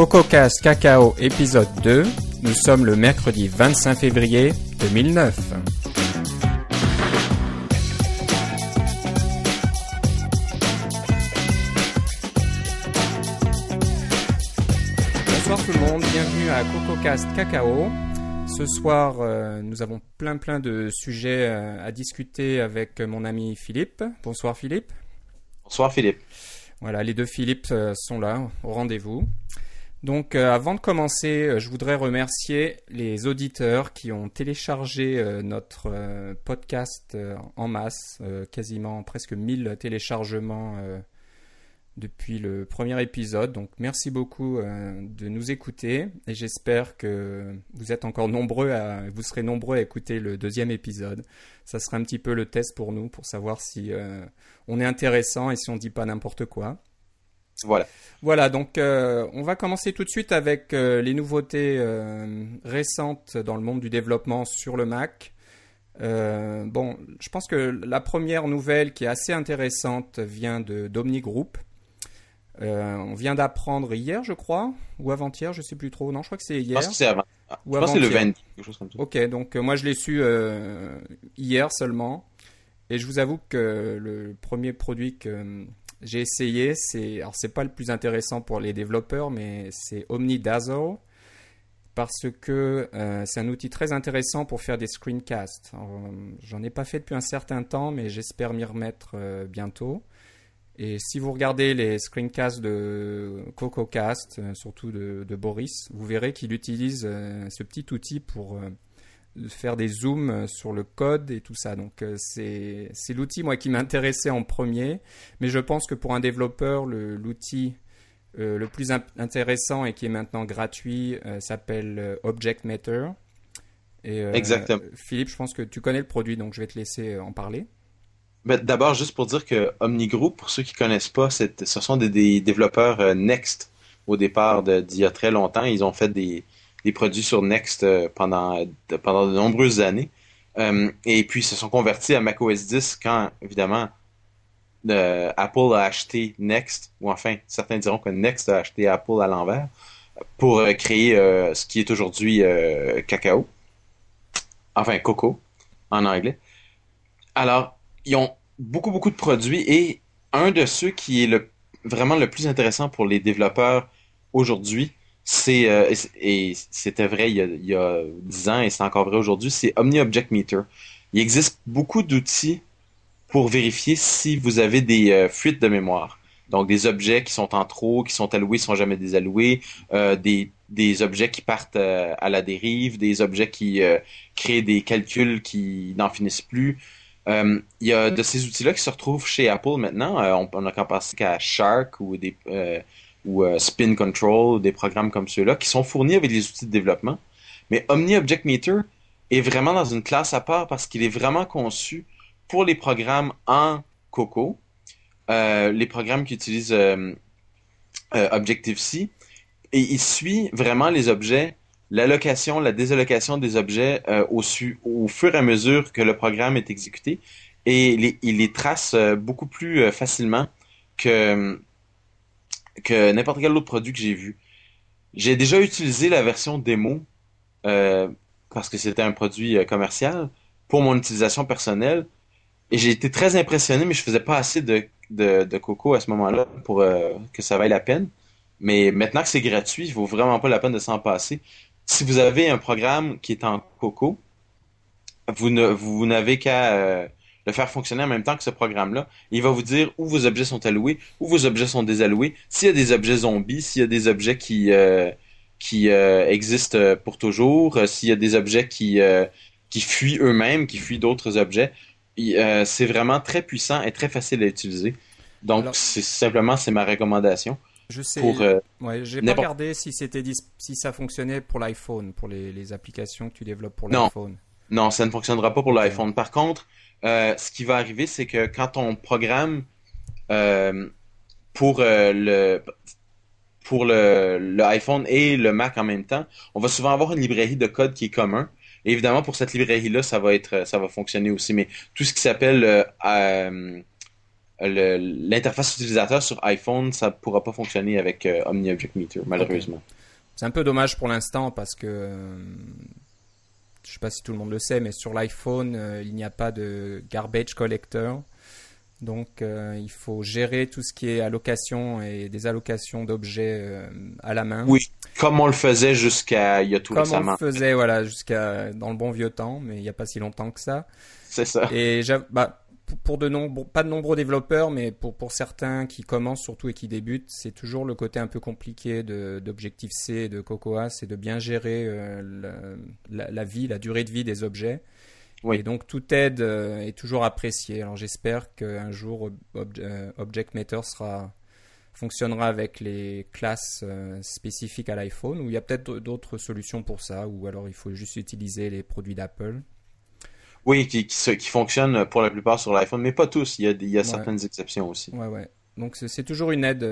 CocoCast Cacao épisode 2. Nous sommes le mercredi 25 février 2009. Bonsoir tout le monde, bienvenue à CocoCast Cacao. Ce soir, euh, nous avons plein plein de sujets euh, à discuter avec mon ami Philippe. Bonsoir Philippe. Bonsoir Philippe. Voilà, les deux Philippe euh, sont là au rendez-vous. Donc euh, avant de commencer, euh, je voudrais remercier les auditeurs qui ont téléchargé euh, notre podcast en masse, quasiment presque 1000 téléchargements depuis le premier épisode. Donc merci beaucoup de nous écouter et j'espère que vous êtes encore nombreux à vous serez nombreux à écouter le deuxième épisode. Ça sera un petit peu le test pour nous pour savoir si on est intéressant et si on dit pas n'importe quoi. Voilà. Voilà, donc euh, on va commencer tout de suite avec euh, les nouveautés euh, récentes dans le monde du développement sur le Mac. Bon, je pense que la première nouvelle qui est assez intéressante vient de d'Omni Group. On vient d'apprendre hier, je crois, ou avant-hier, je sais plus trop. Non, je crois que c'est Je hier. pense que c'est avant. Ou je pense que c'est le avant-hier. 20, quelque chose comme ça. Ok, donc moi je l'ai su hier seulement. Et je vous avoue que le premier produit que j'ai essayé, c'est alors c'est pas le plus intéressant pour les développeurs, mais c'est OmniDazzle parce que euh, c'est un outil très intéressant pour faire des screencasts. Euh, J'en ai pas fait depuis un certain temps, mais j'espère m'y remettre euh, bientôt. Et si vous regardez les screencasts de CocoCast, surtout de, Boris, vous verrez qu'il utilise ce petit outil pour faire des zooms euh, sur le code et tout ça. Donc euh, c'est c'est l'outil moi qui m'intéressait en premier, mais je pense que pour un développeur, le- l'outil euh, le plus in- intéressant et qui est maintenant gratuit euh, s'appelle Object Meter. Et, euh, Exactement. Philippe, je pense que tu connais le produit, donc je vais te laisser en parler. Ben, D'abord, juste pour dire que OmniGroup, pour ceux qui connaissent pas, c'est- ce sont des, des développeurs Next au départ d'il y a très longtemps. Ils ont fait des, des produits sur Next euh, pendant, de, pendant de nombreuses années. Euh, et puis, se sont convertis à macOS 10 quand, évidemment, Apple a acheté Next, ou enfin, certains diront que Next a acheté Apple à l'envers, pour euh, créer ce qui est aujourd'hui Cacao. Enfin, Coco, en anglais. Alors, ils ont beaucoup, beaucoup de produits et un de ceux qui est le, vraiment le plus intéressant pour les développeurs aujourd'hui, c'est, euh, et c'était vrai il y a, il y a 10 ans et c'est encore vrai aujourd'hui, c'est Omni Object Meter. Il existe beaucoup d'outils pour vérifier si vous avez des euh, fuites de mémoire. Donc, des objets qui sont en trop, qui sont alloués, sont jamais désalloués, euh, des, des objets qui partent euh, à la dérive, des objets qui euh, créent des calculs qui n'en finissent plus. Il y a de ces outils-là qui se retrouvent chez Apple maintenant. On, on a qu'à penser qu'à Shark ou des ou euh, Spin Control, des programmes comme ceux-là, qui sont fournis avec les outils de développement. Mais Omni Object Meter est vraiment dans une classe à part parce qu'il est vraiment conçu pour les programmes en Coco, euh, les programmes qui utilisent euh, euh, Objective-C, et il suit vraiment les objets, l'allocation, la désallocation des objets euh, au, au fur et à mesure que le programme est exécuté, et il les trace euh, beaucoup plus facilement que, que n'importe quel autre produit que j'ai vu. J'ai déjà utilisé la version démo euh, parce que c'était un produit euh, commercial pour mon utilisation personnelle et j'ai été très impressionné, mais je faisais pas assez de, de, coco à ce moment-là pour euh, que ça vaille la peine. Mais maintenant que c'est gratuit, il vaut vraiment pas la peine de s'en passer. Si vous avez un programme qui est en coco, vous ne vous n'avez qu'à le faire fonctionner en même temps que ce programme-là. Il va vous dire où vos objets sont alloués, où vos objets sont désalloués, s'il y a des objets zombies, s'il y a des objets qui euh, qui euh, existent euh, pour toujours, s'il y a des objets qui euh, qui fuient eux-mêmes, qui fuient d'autres objets. C'est vraiment très puissant et très facile à utiliser. Donc Alors- c'est simplement c'est ma recommandation Je sais. euh, Ouais, j'ai pas regardé si c'était dis- si ça fonctionnait pour l'iPhone, pour les, les applications que tu développes pour Non. l'iPhone. Non, ça ne fonctionnera pas pour l'iPhone. Par contre, euh, ce qui va arriver, c'est que quand on programme euh, pour euh, le pour le, iPhone et le Mac en même temps, on va souvent avoir une librairie de code qui est commun. Évidemment, pour cette librairie-là, ça va être ça va fonctionner aussi. Mais tout ce qui s'appelle euh, l'interface utilisateur sur iPhone, ça pourra pas fonctionner avec OmniObject Meter, malheureusement. C'est un peu dommage pour l'instant parce que je sais pas si tout le monde le sait, mais sur l'iPhone, il n'y a pas de garbage collector. Donc euh, il faut gérer tout ce qui est allocation et des allocations d'objets euh, à la main. Oui, comme on le faisait jusqu'à il y a tout comme on le faisait voilà jusqu'à dans le bon vieux temps, mais il n'y a pas si longtemps que ça. C'est ça. Et bah, pour de nombreux, pas de nombreux développeurs, mais pour, pour certains qui commencent surtout et qui débutent, c'est toujours le côté un peu compliqué d'Objective C et de Cocoa, c'est de bien gérer euh, la, la, vie, la durée de vie des objets. Oui. Et donc toute aide euh, est toujours appréciée. Alors j'espère qu'un jour euh, Object sera fonctionnera avec les classes euh, spécifiques à l'iPhone ou il y a peut-être d'autres solutions pour ça ou alors il faut juste utiliser les produits d'Apple. Oui, qui, qui, fonctionnent pour la plupart sur l'iPhone, mais pas tous. Il y a, il y a certaines exceptions aussi. Ouais, ouais. Donc c'est toujours une aide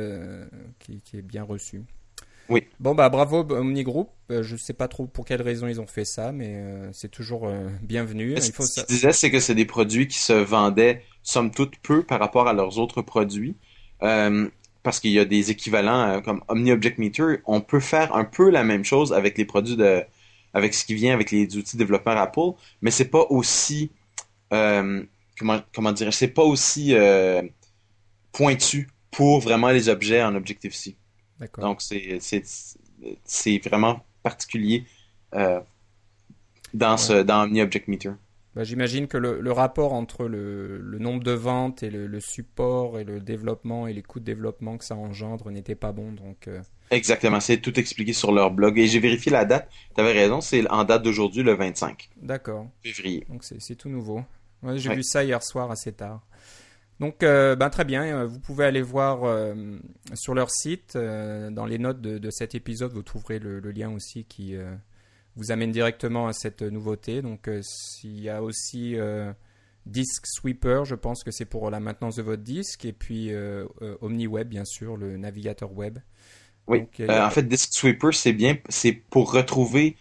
qui, qui, est bien reçue. Oui. Bon, bah bravo Omni Group. Euh, je sais pas trop pour quelles raisons ils ont fait ça, mais euh, c'est toujours euh, bienvenu. Ce que je disais, c'est que c'est des produits qui se vendaient, somme toute, peu par rapport à leurs autres produits. parce qu'il y a des équivalents comme Omni Object Meter. On peut faire un peu la même chose avec les produits de. Avec ce qui vient avec les outils développeurs Apple, mais c'est pas aussi. comment, comment dire C'est pas aussi pointu pour vraiment les objets en Objective-C. Donc, c'est vraiment particulier euh, dans, ce, dans Omni Object Meter. Bah, J'imagine que le, le, rapport entre le, le, nombre de ventes et le, support et le développement et les coûts de développement que ça engendre n'était pas bon. Donc, euh. Exactement, c'est tout expliqué sur leur blog. Et j'ai vérifié la date, tu avais raison, c'est en date d'aujourd'hui, le 25 D'accord. février. Donc c'est tout nouveau. j'ai vu ça hier soir assez tard. Donc, euh, ben, très bien. Euh, vous pouvez aller voir euh, sur leur site. dans les notes de, cet épisode, vous trouverez le, lien aussi qui vous amène directement à cette nouveauté. Donc, s'il y a aussi Disk Sweeper, je pense que c'est pour la maintenance de votre disque. Et puis OmniWeb, bien sûr, le navigateur web. Oui. en fait, Disk Sweeper, c'est bien. C'est pour retrouver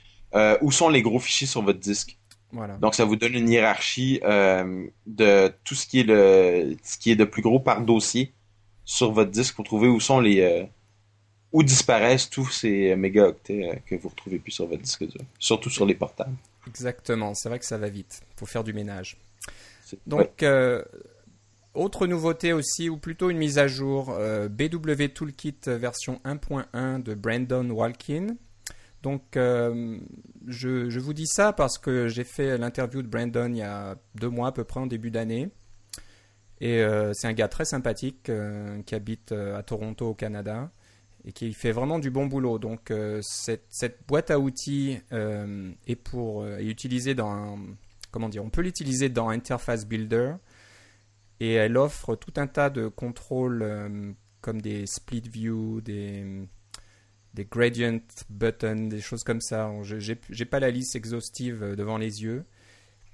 où sont les gros fichiers sur votre disque. Donc, ça vous donne une hiérarchie euh, de tout ce qui est le ce qui est de plus gros par dossier sur votre disque pour trouver où sont les euh, où disparaissent tous ces mégaoctets euh, que vous retrouvez plus sur votre disque dur, surtout sur les portables. Exactement, c'est vrai que ça va vite pour faire du ménage. Donc autre nouveauté aussi, ou plutôt une mise à jour, BW Toolkit version 1.1 de Brandon Walkin. Donc, euh, je, vous dis ça parce que j'ai fait l'interview de Brandon il y a deux mois à peu près en début d'année. Et euh, c'est un gars très sympathique euh, qui habite à Toronto au Canada et qui fait vraiment du bon boulot. Donc, cette, boîte à outils est, pour, est utilisée dans... comment dire On peut l'utiliser dans Interface Builder et elle offre tout un tas de contrôles comme des split view, des gradient buttons, des choses comme ça. Je n'ai pas la liste exhaustive euh, devant les yeux,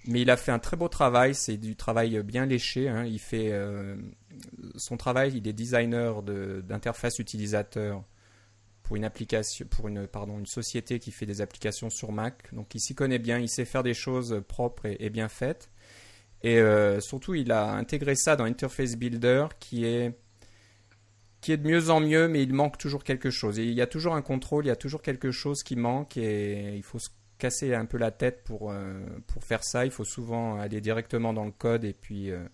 mais il a fait un très beau travail. C'est du travail bien léché. Hein. Il fait euh, son travail. Il est designer d'interface utilisateur pour une société qui fait des applications sur Mac. Donc il s'y connaît bien. Il sait faire des choses propres et, bien faites. Et euh, surtout, il a intégré ça dans Interface Builder, qui est qui est de mieux en mieux, mais il manque toujours quelque chose. Il y a toujours un contrôle, il y a toujours quelque chose qui manque et il faut se casser un peu la tête pour, euh, faire ça. Il faut souvent aller directement dans le code et puis euh,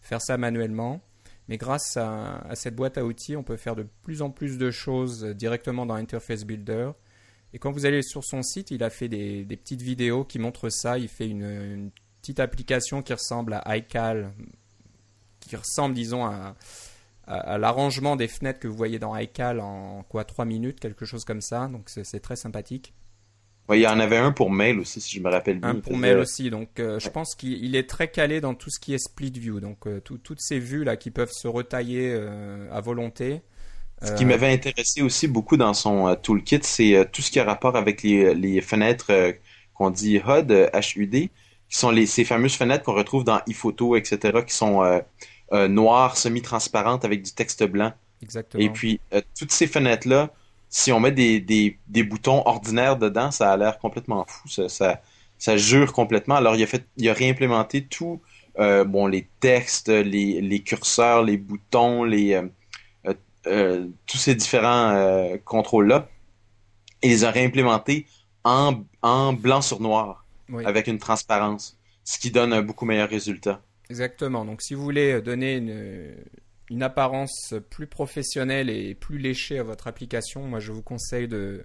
faire ça manuellement. Mais grâce à, cette boîte à outils, on peut faire de plus en plus de choses directement dans Interface Builder. Et quand vous allez sur son site, il a fait des, petites vidéos qui montrent ça. Il fait une, petite application qui ressemble à iCal, qui ressemble, disons, à, à, l'arrangement des fenêtres que vous voyez dans iCal en quoi 3 minutes, quelque chose comme ça. Donc c'est très sympathique. Il y en avait un pour mail aussi, si je me rappelle bien. Un pour mail aussi. Donc euh, je pense qu'il est très calé dans tout ce qui est split view. Donc euh, toutes ces vues là qui peuvent se retailler euh, à volonté. Ce qui m'avait intéressé aussi beaucoup dans son toolkit, c'est tout ce qui a rapport avec les, les fenêtres qu'on dit HUD, HUD, qui sont les, ces fameuses fenêtres qu'on retrouve dans iPhoto, etc., qui sont euh, noire, semi-transparente avec du texte blanc. Exactement. Et puis, toutes ces fenêtres-là, si on met des, des, des, boutons ordinaires dedans, ça a l'air complètement fou. Ça, ça, jure complètement. Alors, il a, fait, il a réimplémenté tout bon, les textes, les, les, curseurs, les boutons, les, tous ces différents contrôles-là, et les a réimplémentés en, en blanc sur noir, avec une transparence, ce qui donne un beaucoup meilleur résultat. Exactement. Donc, si vous voulez donner une, une apparence plus professionnelle et plus léchée à votre application, moi, je vous conseille de,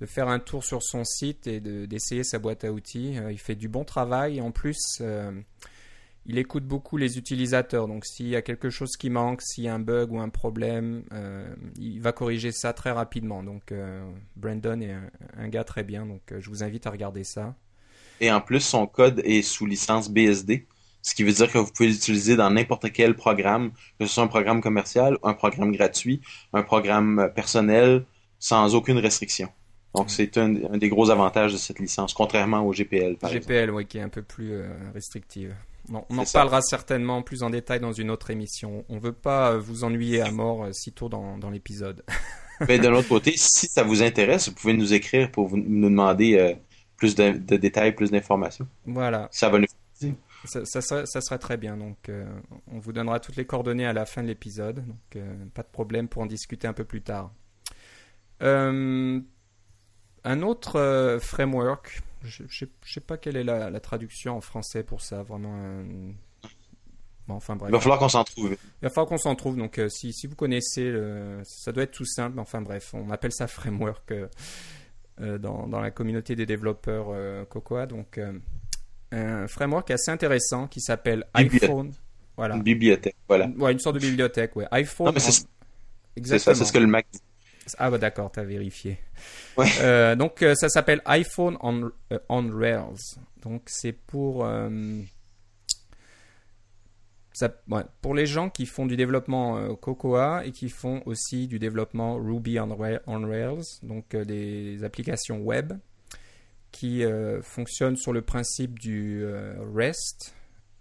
de faire un tour sur son site et d'essayer sa boîte à outils. Euh, il fait du bon travail en plus, euh, il écoute beaucoup les utilisateurs. Donc, s'il y a quelque chose qui manque, s'il y a un bug ou un problème, euh, il va corriger ça très rapidement. Donc, Brandon est un, gars très bien. Donc, je vous invite à regarder ça. Et en plus, son code est sous licence BSD. Ce qui veut dire que vous pouvez l'utiliser dans n'importe quel programme, que ce soit un programme commercial, un programme gratuit, un programme personnel, sans aucune restriction. Donc, c'est un, des gros avantages de cette licence, contrairement au GPL. Par GPL, oui, qui est un peu plus euh, restrictive. on en parlera certainement plus en détail dans une autre émission. On ne veut pas euh, vous ennuyer à mort euh, si tôt dans, l'épisode. Mais d'un autre côté, si ça vous intéresse, vous pouvez nous écrire pour nous demander plus de, détails, plus d'informations. Voilà. Ça va nous ça, ça, serait, très bien. Donc, on vous donnera toutes les coordonnées à la fin de l'épisode. Donc, pas de problème pour en discuter un peu plus tard. Euh, un autre euh, framework, je ne sais pas quelle est la, traduction en français pour ça, vraiment. enfin bref. Il va falloir qu'on s'en trouve. Il va falloir qu'on s'en trouve. Donc euh, si, si, vous connaissez, ça doit être tout simple. Enfin bref, on appelle ça framework euh, dans, dans, la communauté des développeurs Cocoa. Donc un framework assez intéressant qui s'appelle iPhone. Voilà. Une bibliothèque, voilà. Ouais, une sorte de bibliothèque, ouais. iPhone. C'est ça, c'est ce que le Mac dit. Ah bah d'accord, t'as vérifié. Euh, donc euh, ça s'appelle iPhone on, euh, on, Rails. Donc c'est pour ça, pour les gens qui font du développement Cocoa et qui font aussi du développement Ruby on, Rails, donc des applications web qui fonctionnent sur le principe du REST.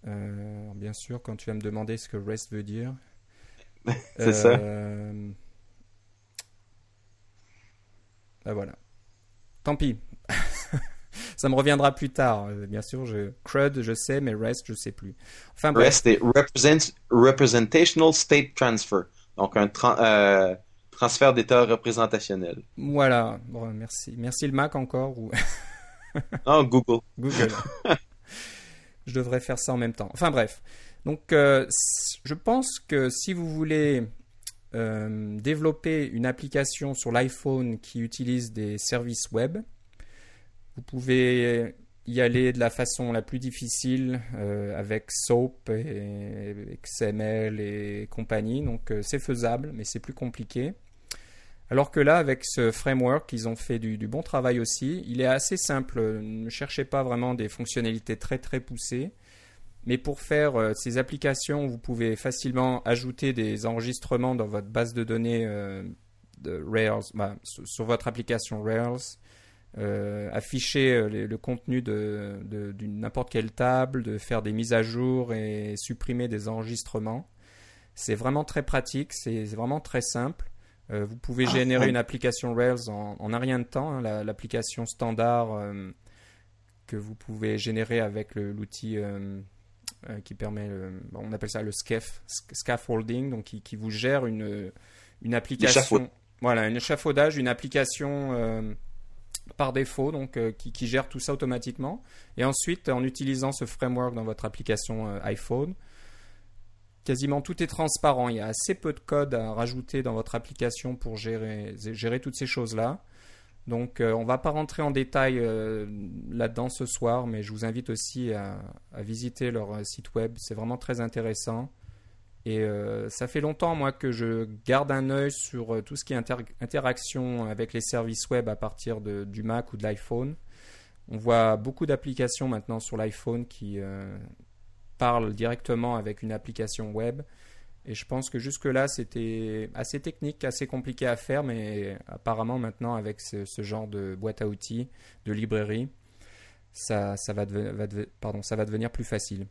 bien sûr, quand tu vas me demander ce que REST veut dire. c'est ça. Ben voilà. Tant pis. ça me reviendra plus tard. Euh, bien sûr, je CRUD, je sais, mais REST, je sais plus. Enfin, REST est Representational State Transfer. Donc un euh, transfert d'état représentationnel. Voilà. Bon, merci. Merci le Mac encore ou Non, Google. Google. je devrais faire ça en même temps. Enfin bref. Donc, euh, je pense que si vous voulez euh, développer une application sur l'iPhone qui utilise des services web. Vous pouvez y aller de la façon la plus difficile euh, avec SOAP et XML et compagnie. Donc c'est faisable, mais c'est plus compliqué. Alors que là, avec ce framework, ils ont fait du, bon travail aussi. Il est assez simple. Ne cherchez pas vraiment des fonctionnalités très très poussées. Mais pour faire euh, ces applications, vous pouvez facilement ajouter des enregistrements dans votre base de données euh, de Rails, bah, sur, votre application Rails, euh, afficher le, contenu de, n'importe quelle table, de faire des mises à jour et supprimer des enregistrements. C'est vraiment très pratique, c'est vraiment très simple. Vous pouvez ah, générer une application Rails en, un rien de temps, hein, l'application standard que vous pouvez générer avec l'outil euh, qui permet, on appelle ça le scaffolding, donc qui, vous gère une, une application. Voilà, un échafaudage, une application euh, par défaut, donc euh, qui, qui, gère tout ça automatiquement. Et ensuite, en utilisant ce framework dans votre application iPhone, quasiment tout est transparent. Il y a assez peu de code à rajouter dans votre application pour gérer, toutes ces choses-là. Donc euh, on ne va pas rentrer en détail euh, là-dedans ce soir, mais je vous invite aussi à, visiter leur euh, site web. C'est vraiment très intéressant. Et ça fait longtemps, moi, que je garde un œil sur tout ce qui est interaction avec les services web à partir du Mac ou de l'iPhone. On voit beaucoup d'applications maintenant sur l'iPhone qui parlent directement avec une application web. Et je pense que jusque-là, c'était assez technique, assez compliqué à faire, mais apparemment maintenant, avec ce, genre de boîte à outils, de librairie, ça va devenir plus facile.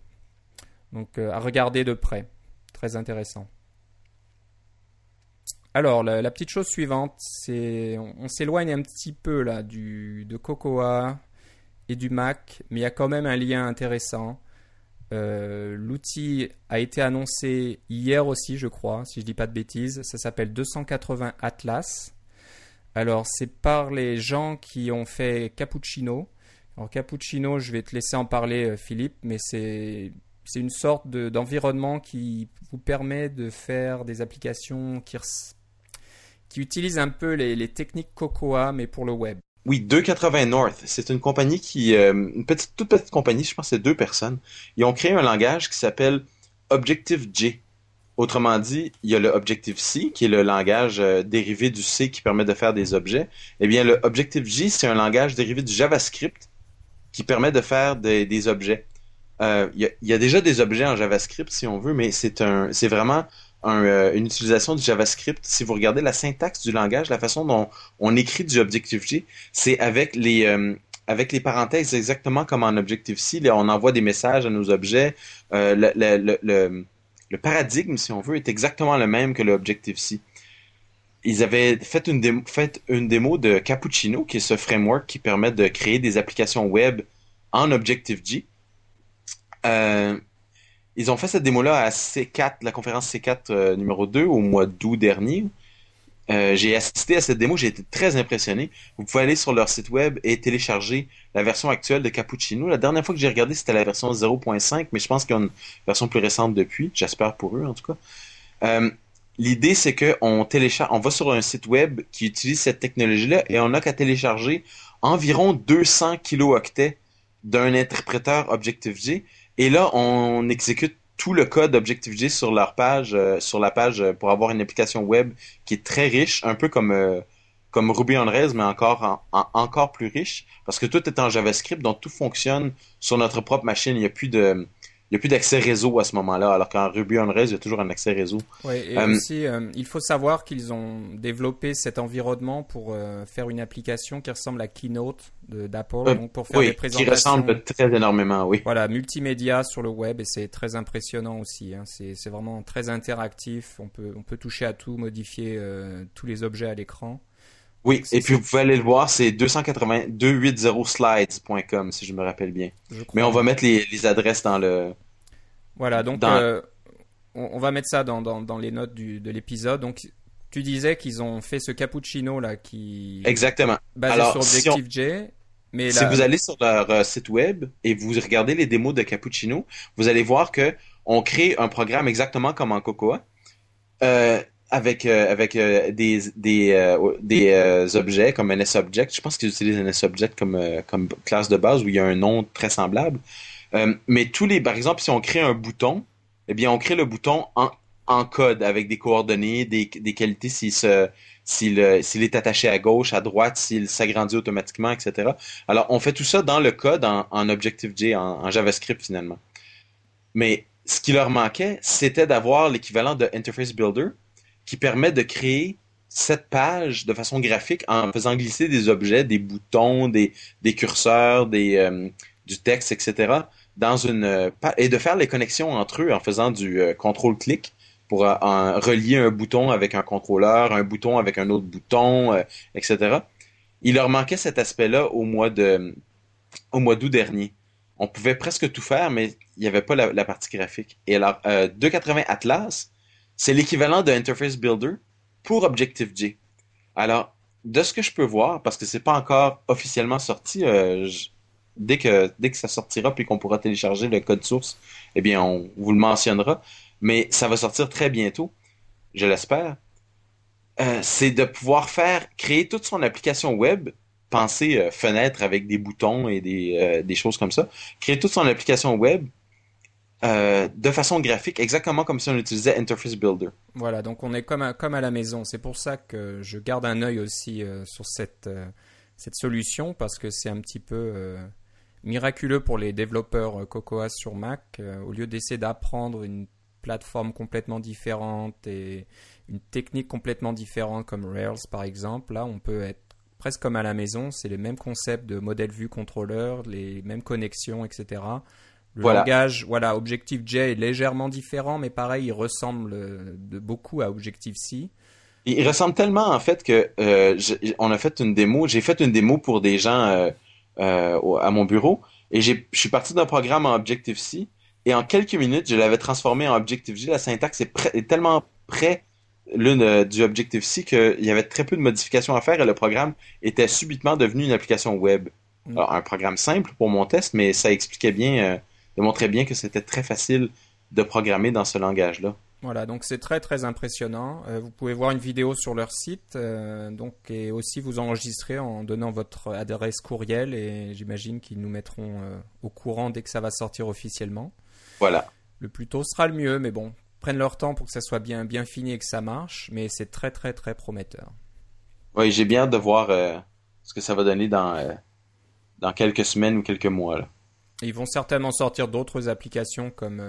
Donc euh, à regarder de près. Très intéressant. Alors, la, petite chose suivante, c'est on, s'éloigne un petit peu là du, de Cocoa et du Mac, mais il y a quand même un lien intéressant. L'outil a été annoncé hier aussi, je crois, si je dis pas de bêtises. Ça s'appelle 280 Atlas. Alors, c'est par les gens qui ont fait Cappuccino. Alors, Cappuccino, je vais te laisser en parler, Philippe, mais c'est une sorte d'environnement qui vous permet de faire des applications qui, qui utilisent un peu les, techniques Cocoa, mais pour le web. Oui, 280 North, c'est une compagnie qui, euh, une petite, toute petite compagnie, je pense que c'est deux personnes. Ils ont créé un langage qui s'appelle Objective-J. Autrement dit, il y a le Objective-C, qui est le langage euh, dérivé du C qui permet de faire des objets. Eh bien, le Objective-J, c'est un langage dérivé du JavaScript qui permet de faire des objets. Euh, il y, a déjà des objets en JavaScript si on veut, mais c'est un, c'est vraiment euh, une utilisation du JavaScript. Si vous regardez la syntaxe du langage, la façon dont on écrit du Objective-C, c'est avec les euh, avec les parenthèses exactement comme en Objective-C. on envoie des messages à nos objets. Le, le, le, le, paradigme, si on veut, est exactement le même que le Objective-C. Ils avaient fait une, démo, fait une démo de Cappuccino, qui est ce framework qui permet de créer des applications web en Objective-J. Euh, ils ont fait cette démo-là à C4, la conférence C4 euh, numéro 2 au mois d'août dernier. Euh, j'ai assisté à cette démo, j'ai été très impressionné. Vous pouvez aller sur leur site web et télécharger la version actuelle de Cappuccino. La dernière fois que j'ai regardé, c'était la version 0.5, mais je pense qu'il y a une version plus récente depuis. J'espère pour eux, en tout cas. L'idée, c'est qu'on télécharge, on va sur un site web qui utilise cette technologie-là et on n'a qu'à télécharger environ 200 kilooctets d'un interpréteur Objective-J et là, on exécute tout le code Objective-J sur leur page, euh, sur la page euh, pour avoir une application web qui est très riche, un peu comme euh, comme Ruby on Rails, mais encore encore plus riche, parce que tout est en JavaScript, donc tout fonctionne sur notre propre machine. Il n'y a plus de il n'y a plus d'accès réseau à ce moment-là, alors qu'en Ruby on Rails, il y a toujours un accès réseau. Oui, et euh, aussi, euh, il faut savoir qu'ils ont développé cet environnement pour euh, faire une application qui ressemble à Keynote d'Apple, donc pour faire des présentations. qui ressemble très énormément, oui. Voilà, multimédia sur le web, et c'est très impressionnant aussi. Hein. C'est vraiment très interactif, on peut, on peut toucher à tout, modifier tous les objets à l'écran. Oui, et puis vous pouvez aller le voir, c'est 280slides.com si je me rappelle bien. Mais on va mettre les, adresses dans le. Voilà, donc euh, on, va mettre ça dans, dans, les notes du, de l'épisode. Donc tu disais qu'ils ont fait ce cappuccino là qui. Exactement. Basé sur Objective-J. Mais Si vous allez sur leur euh, site web et vous regardez les démos de Cappuccino, vous allez voir que on crée un programme exactement comme en Cocoa. Euh, avec euh, avec euh, des des, euh, des objets comme un S-object. Je pense qu'ils utilisent un S-object comme comme classe de base où il y a un nom très semblable. mais tous les par exemple si on crée un bouton, eh bien on crée le bouton en en code avec des coordonnées, des, des qualités s'il se s'il est attaché à gauche, à droite, s'il s'agrandit automatiquement, etc. Alors on fait tout ça dans le code en, en Objective-J, en JavaScript finalement. Mais ce qui leur manquait, c'était d'avoir l'équivalent de Interface Builder, qui permet de créer cette page de façon graphique en faisant glisser des objets, des boutons, des, curseurs, des, euh, du texte, etc. dans une euh, et de faire les connexions entre eux en faisant du euh, contrôle-clic pour relier un bouton avec un contrôleur, un bouton avec un autre bouton, etc. Il leur manquait cet aspect-là au mois de au mois d'août dernier. On pouvait presque tout faire, mais il n'y avait pas la, la, partie graphique. Et alors, 280 Atlas, c'est l'équivalent de Interface Builder pour Objective-J. Alors, de ce que je peux voir, parce que c'est pas encore officiellement sorti, euh, dès que dès que ça sortira puis qu'on pourra télécharger le code source, eh bien on vous le mentionnera. Mais ça va sortir très bientôt, je l'espère. Euh, c'est de pouvoir faire créer toute son application web, penser euh, fenêtre avec des boutons et des, des choses comme ça, créer toute son application web euh, de façon graphique, exactement comme si on utilisait Interface Builder. Voilà, donc on est comme à, comme à la maison. C'est pour ça que je garde un œil aussi euh, sur cette, euh, cette solution parce que c'est un petit peu miraculeux pour les développeurs Cocoa sur Mac. au lieu d'essayer d'apprendre une plateforme complètement différente et une technique complètement différente comme Rails par exemple, là on peut être presque comme à la maison. C'est les mêmes concepts de modèle vue contrôleur, les mêmes connexions, etc. Le langage, voilà, Objective-J est légèrement différent, mais pareil, il ressemble euh, de beaucoup à Objective-C. Il ressemble tellement en fait que euh, on a fait une démo. J'ai fait une démo pour des gens euh, à mon bureau et je suis parti d'un programme en Objective-C Et en quelques minutes, je l'avais transformé en Objective-G. La syntaxe est, tellement près l'une euh, du Objective-C qu'il y avait très peu de modifications à faire et le programme était subitement devenu une application web. Mm. Alors, un programme simple pour mon test, mais ça expliquait bien, euh, démontrait bien que c'était très facile de programmer dans ce langage-là. Voilà, donc c'est très très impressionnant. Euh, vous pouvez voir une vidéo sur leur site, euh, donc et aussi vous enregistrer en donnant votre adresse courriel et j'imagine qu'ils nous mettront euh, au courant dès que ça va sortir officiellement. Voilà. Le plus tôt sera le mieux, mais bon, prennent leur temps pour que ça soit bien bien fini et que ça marche, mais c'est très très très prometteur. Oui, j'ai bien hâte de voir ce que ça va donner dans dans quelques semaines ou quelques mois. Ils vont certainement sortir d'autres applications comme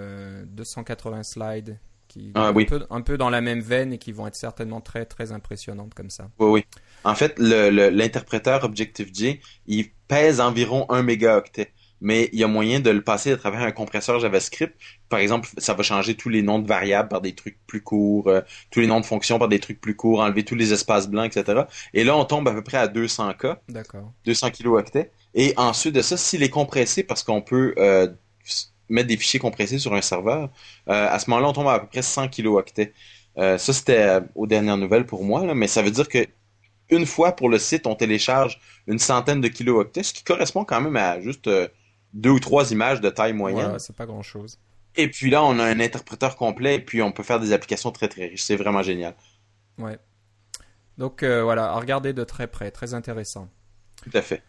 280 slides qui ah, un, peu, dans la même veine et qui vont être certainement très très impressionnantes comme ça. Oui, oui. En fait, l'interpréteur Objective-J, il pèse environ 1 mégaoctet. Mais il y a moyen de le passer à travers un compresseur JavaScript. Par exemple, ça va changer tous les noms de variables par des trucs plus courts, euh, tous les noms de fonctions par des trucs plus courts, enlever tous les espaces blancs, etc. Et là, on tombe à peu près à 200K. D'accord. 200 kilooctets. Et ensuite de ça, s'il est compressé, parce qu'on peut euh, mettre des fichiers compressés sur un serveur, euh, à ce moment-là, on tombe à, peu près 100 kilooctets. Euh, ça, c'était euh, aux dernières nouvelles pour moi, mais ça veut dire que une fois pour le site, on télécharge une centaine de kilooctets, ce qui correspond quand même à juste deux ou trois images de taille moyenne. Ouais, c'est pas grand-chose. Et puis là, on a un interpréteur complet et puis on peut faire des applications très très riches. C'est vraiment génial. Ouais. Donc voilà, à regarder de très près, très intéressant. Tout à fait.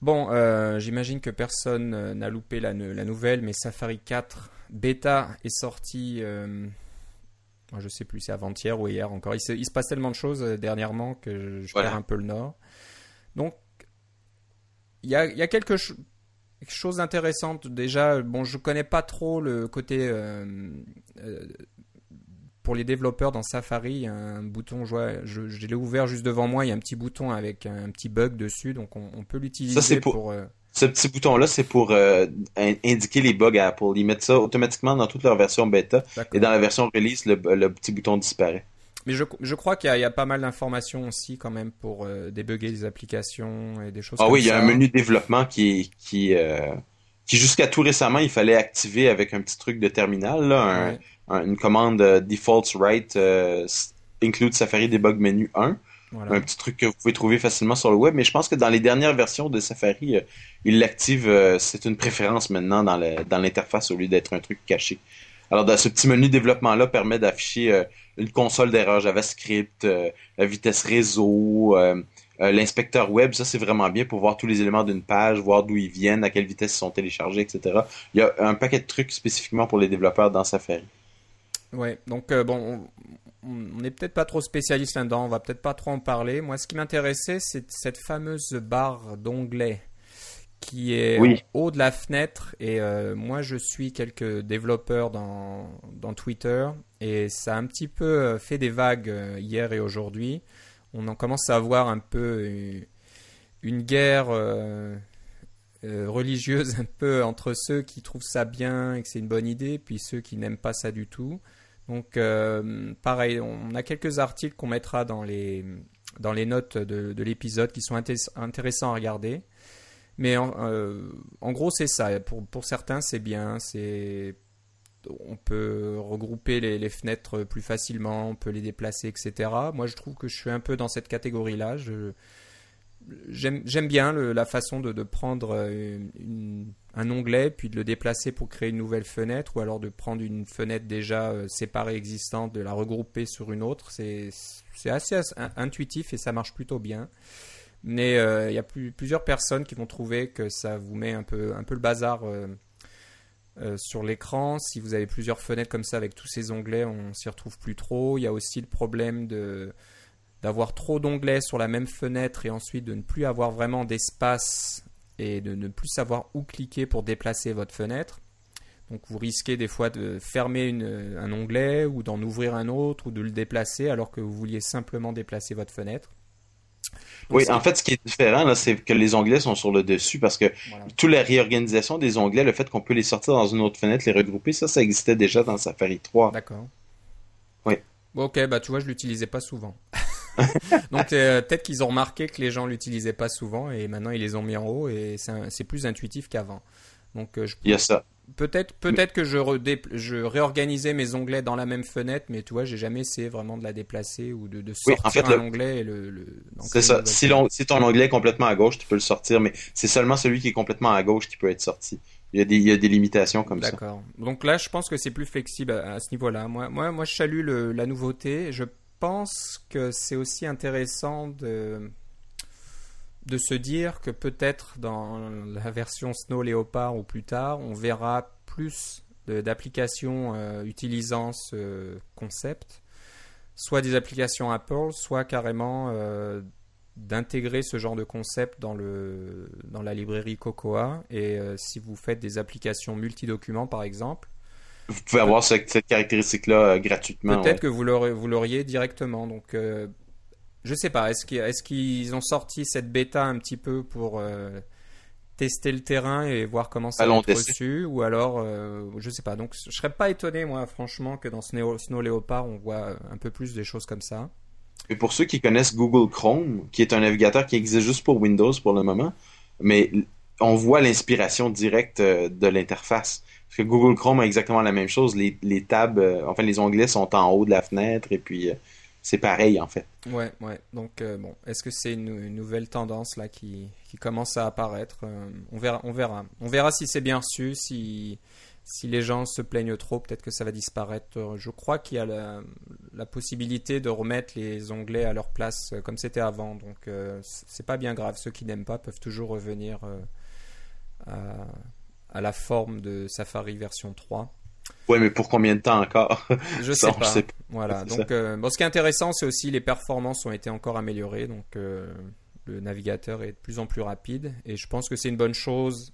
Bon, euh, j'imagine que personne euh, n'a loupé la, nouvelle, mais Safari 4 bêta est sorti, euh, je sais plus, c'est avant-hier ou hier encore. Il se, passe tellement de choses euh, dernièrement que je, perds un peu le nord. Donc, il y a, y a quelque chose d'intéressant déjà. Bon, je connais pas trop le côté pour les développeurs dans Safari, il y a un bouton, je, je, l'ai ouvert juste devant moi, il y a un petit bouton avec un petit bug dessus, donc on, peut l'utiliser pour... Euh, ce petit bouton-là, c'est pour euh, indiquer les bugs à Apple. Ils mettent ça automatiquement dans toute leur version bêta. Et dans la version release, le, petit bouton disparaît. Mais je, je crois qu'il y, a pas mal d'informations aussi quand même pour euh, débugger des applications et des choses ah comme oui, il y a un menu développement qui, qui, qui jusqu'à tout récemment, il fallait activer avec un petit truc de terminal, là, un, une commande euh, defaults write euh, include Safari Debug Menu 1. Un petit truc que vous pouvez trouver facilement sur le web, mais je pense que dans les dernières versions de Safari, euh, il l'active, c'est une préférence maintenant dans l'interface au lieu d'être un truc caché. Alors, ce petit menu développement-là permet d'afficher une console d'erreur JavaScript, la vitesse réseau, l'inspecteur web, ça c'est vraiment bien pour voir tous les éléments d'une page, voir d'où ils viennent, à quelle vitesse ils sont téléchargés, etc. Il y a un paquet de trucs spécifiquement pour les développeurs dans Safari. Ouais, donc euh, bon, on n'est peut-être pas trop spécialiste là-dedans, on va peut-être pas trop en parler. Moi, ce qui m'intéressait, c'est cette fameuse barre d'onglet qui est oui. haut de la fenêtre. Et euh, moi, je suis quelques développeurs dans, dans, Twitter et ça a un petit peu euh, fait des vagues hier et aujourd'hui. On en commence à voir un peu une guerre religieuse un peu entre ceux qui trouvent ça bien et que c'est une bonne idée, puis ceux qui n'aiment pas ça du tout. Donc, euh, pareil, on a quelques articles qu'on mettra dans les, dans les notes de, l'épisode qui sont intéressants à regarder. Mais en, euh, en gros, c'est ça. Pour, certains, c'est bien. On peut regrouper les, fenêtres plus facilement, on peut les déplacer, etc. Moi, je trouve que je suis un peu dans cette catégorie-là. J'aime bien la façon de, prendre euh, un onglet puis de le déplacer pour créer une nouvelle fenêtre ou alors de prendre une fenêtre déjà euh, séparée existante, de la regrouper sur une autre. C'est assez intuitif et ça marche plutôt bien. Mais euh, il y a plusieurs personnes qui vont trouver que ça vous met un peu, le bazar sur l'écran. Si vous avez plusieurs fenêtres comme ça avec tous ces onglets, on s'y retrouve plus trop. Il y a aussi le problème d'avoir trop d'onglets sur la même fenêtre et ensuite de ne plus avoir vraiment d'espace et de ne plus savoir où cliquer pour déplacer votre fenêtre. Donc vous risquez des fois de fermer un onglet ou d'en ouvrir un autre ou de le déplacer alors que vous vouliez simplement déplacer votre fenêtre. Oui, en fait, ce qui est différent, c'est que les onglets sont sur le dessus parce que toute la réorganisation des onglets, le fait qu'on peut les sortir dans une autre fenêtre, les regrouper, ça, ça existait déjà dans Safari 3. D'accord. Oui. ok, bah tu vois, je l'utilisais pas souvent. Donc euh, peut-être qu'ils ont remarqué que les gens l'utilisaient pas souvent et maintenant ils les ont mis en haut et c'est plus intuitif qu'avant. Donc euh, je, Il y a ça. Peut-être peut-être que je, je réorganisais mes onglets dans la même fenêtre, mais tu vois, j'ai jamais essayé vraiment de la déplacer ou de, de sortir en fait, un onglet et le. c'est ça. Si, si, ton onglet est complètement à gauche, tu peux le sortir, mais c'est seulement celui qui est complètement à gauche qui peut être sorti. Il y a des, il y a des limitations comme ça. D'accord. Donc là, je pense que c'est plus flexible à, ce niveau-là. Moi, moi, moi, je salue le, la nouveauté. Je pense que c'est aussi intéressant de de se dire que peut-être dans la version Snow Leopard ou plus tard, on verra plus d'applications euh, utilisant ce concept, soit des applications Apple, soit carrément euh, d'intégrer ce genre de concept dans, le, dans la librairie Cocoa. Et euh, si vous faites des applications multi-documents, par exemple, vous pouvez avoir cette, caractéristique-là gratuitement. Peut-être que vous l'auriez directement. Donc, je sais pas, est-ce qu'ils ont sorti cette bêta un petit peu pour euh, tester le terrain et voir comment ça va être reçu Ou alors, euh, je sais pas. Donc, je serais pas étonné, moi, franchement, que dans Snow, Snow Leopard, on voit un peu plus des choses comme ça. Et pour ceux qui connaissent Google Chrome, qui est un navigateur qui existe juste pour Windows pour le moment, mais on voit l'inspiration directe euh, de l'interface. Parce que Google Chrome a exactement la même chose. Les, les tabs, enfin les onglets sont en haut de la fenêtre et puis c'est pareil en fait. Ouais, ouais. Donc euh, bon, est-ce que c'est une, nouvelle tendance là qui, commence à apparaître euh, On verra, on verra. On verra si c'est bien reçu, si si les gens se plaignent trop, peut-être que ça va disparaître. Je crois qu'il y a la, possibilité de remettre les onglets à leur place euh, comme c'était avant. Donc c'est pas bien grave. Ceux qui n'aiment pas peuvent toujours revenir à la forme de Safari version 3. Ouais, mais pour combien de temps encore? Je sais, pas. sais pas. Voilà. Donc, euh, bon, ce qui est intéressant, c'est aussi les performances ont été encore améliorées. Donc, euh, le navigateur est de plus en plus rapide. Et je pense que c'est une bonne chose.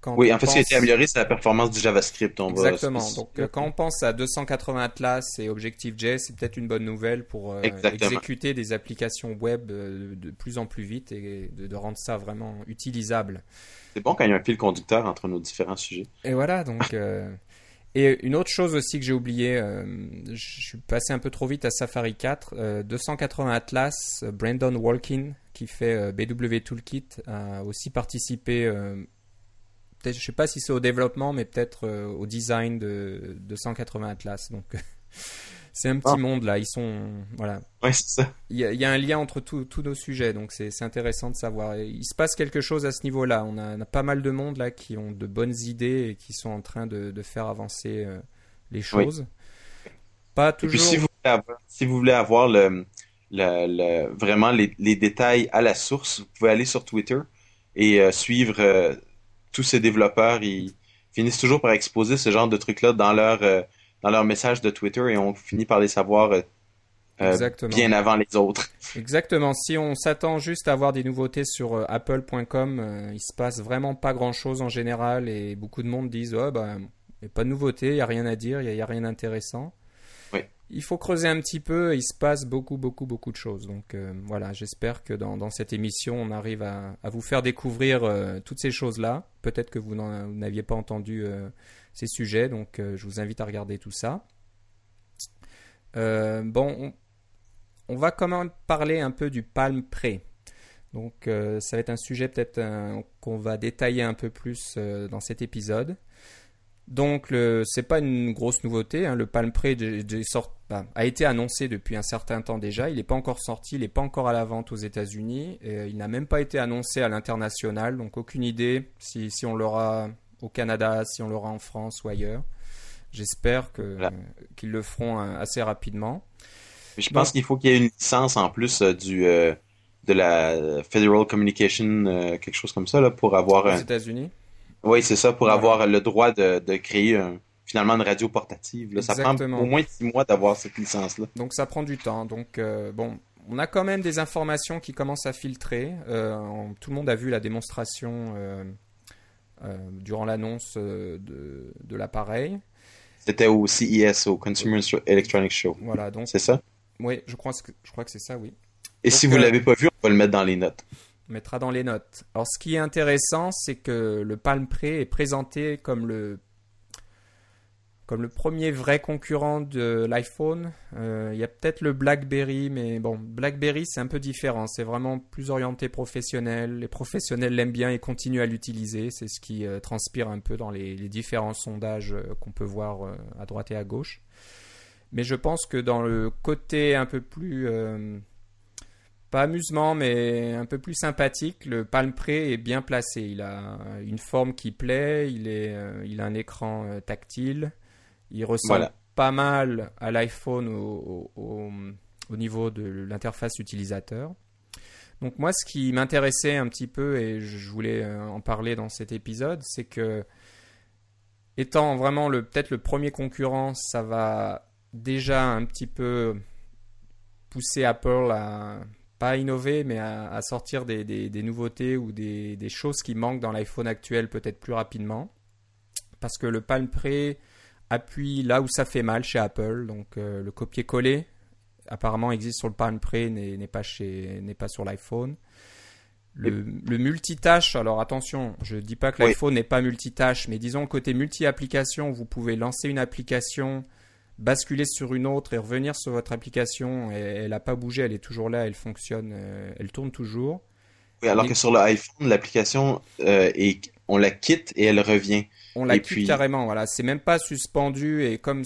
Quand oui, en fait, ce qui a été amélioré, c'est la performance du JavaScript. On Exactement. Donc, euh, quand on pense à 280 Atlas et Objective-J, c'est peut-être une bonne nouvelle pour exécuter des applications web de plus en plus vite et de, de rendre ça vraiment utilisable. C'est bon quand il y a un fil conducteur entre nos différents sujets. Et voilà, donc. Et une autre chose aussi que j'ai oublié, euh, je suis passé un peu trop vite à Safari 4, 280 euh, Atlas, euh, Brandon Walkin, qui fait BW Toolkit, a aussi participé, je sais pas si c'est au développement, mais peut-être au design de 280 Atlas. Donc c'est un petit ah. monde là. Ils sont voilà. Ouais, c'est ça. Il y, a un lien entre tous nos sujets, donc c'est intéressant de savoir. il se passe quelque chose à ce niveau-là. On, a, pas mal de monde là qui ont de bonnes idées et qui sont en train de, faire avancer euh, les choses. Pas toujours. Et puis, si vous voulez avoir, si vous voulez avoir le, le, vraiment les, les, détails à la source, vous pouvez aller sur Twitter et euh, suivre euh, tous ces développeurs. Ils finissent toujours par exposer ce genre de trucs-là dans leur dans leur message de Twitter et on finit par les savoir euh, euh, bien avant les autres. Exactement. Si on s'attend juste à avoir des nouveautés sur euh, apple.com, il se passe vraiment pas grand chose en général et beaucoup de monde disent oh, bah, il n'y a pas de nouveauté, il n'y a rien à dire, il n'y a, rien d'intéressant. Oui. Il faut creuser un petit peu, il se passe beaucoup, beaucoup, beaucoup de choses. Donc voilà, j'espère que dans, dans, cette émission, on arrive à, à vous faire découvrir toutes ces choses-là. Peut-être que vous n'aviez pas entendu ces sujets. Donc, euh, je vous invite à regarder tout ça. Euh, bon, on, va quand même parler un peu du Palm Pre. Donc, euh, ça va être un sujet peut-être qu'on va détailler un peu plus dans cet épisode. Donc, ce n'est pas une grosse nouveauté. Hein. Le Palm Pre bah, a été annoncé depuis un certain temps déjà. Il n'est pas encore sorti, il n'est pas encore à la vente aux États-Unis. il n'a même pas été annoncé à l'international. Donc, aucune idée si on l'aura au Canada, si on l'aura en France ou ailleurs. J'espère que, qu'ils le feront euh, assez rapidement. je pense qu'il faut qu'il y ait une licence en plus euh, du, euh, de la Federal Communication, quelque chose comme ça, là, pour avoir. Aux États-Unis? Oui, c'est ça, pour avoir le droit de, de créer finalement une radio portative. Là. Ça prend au moins six mois d'avoir cette licence-là. Donc ça prend du temps. Donc, bon, on a quand même des informations qui commencent à filtrer. tout le monde a vu la démonstration euh, durant l'annonce euh, de, de l'appareil. C'était au CES, au Consumer Electronics Show. Voilà, donc. C'est ça? Oui, je crois, que, je crois que c'est ça, oui. Et si vous ne euh, l'avez pas vu, on va le mettre dans les notes. On mettra dans les notes. Alors, ce qui est intéressant, c'est que le Palm Pre est présenté comme le comme le premier vrai concurrent de l'iPhone. Il y a peut-être le BlackBerry, mais bon, BlackBerry c'est un peu différent. C'est vraiment plus orienté professionnel. Les professionnels l'aiment bien et continuent à l'utiliser. C'est ce qui transpire un peu dans les, différents sondages qu'on peut voir à droite et à gauche. Mais je pense que dans le côté un peu plus pas amusement, mais un peu plus sympathique. Le Palm Pre est bien placé. Il a une forme qui plaît. Il, est, euh, il a un écran euh, tactile. Il ressemble pas mal à l'iPhone au, au, niveau de l'interface utilisateur. Donc moi, ce qui m'intéressait un petit peu, et je voulais euh, en parler dans cet épisode, c'est que étant vraiment le peut-être le premier concurrent, ça va déjà un petit peu pousser Apple à pas à innover, mais à, sortir des, nouveautés ou des, choses qui manquent dans l'iPhone actuel peut-être plus rapidement. Parce que le Palm Pre appuie là où ça fait mal chez Apple. Donc euh, le copier-coller apparemment existe sur le Palm Pre, n'est pas, pas sur l'iPhone. Le, multitâche, alors attention, je ne dis pas que l'iPhone n'est pas multitâche, mais disons côté multi-application, vous pouvez lancer une application basculer sur une autre et revenir sur votre application. elle n'a pas bougé, elle est toujours là, elle fonctionne, euh, elle tourne toujours. Oui, alors que sur l'iPhone, l'application, euh, on la quitte et elle revient. On la quitte carrément, voilà. C'est même pas suspendu et comme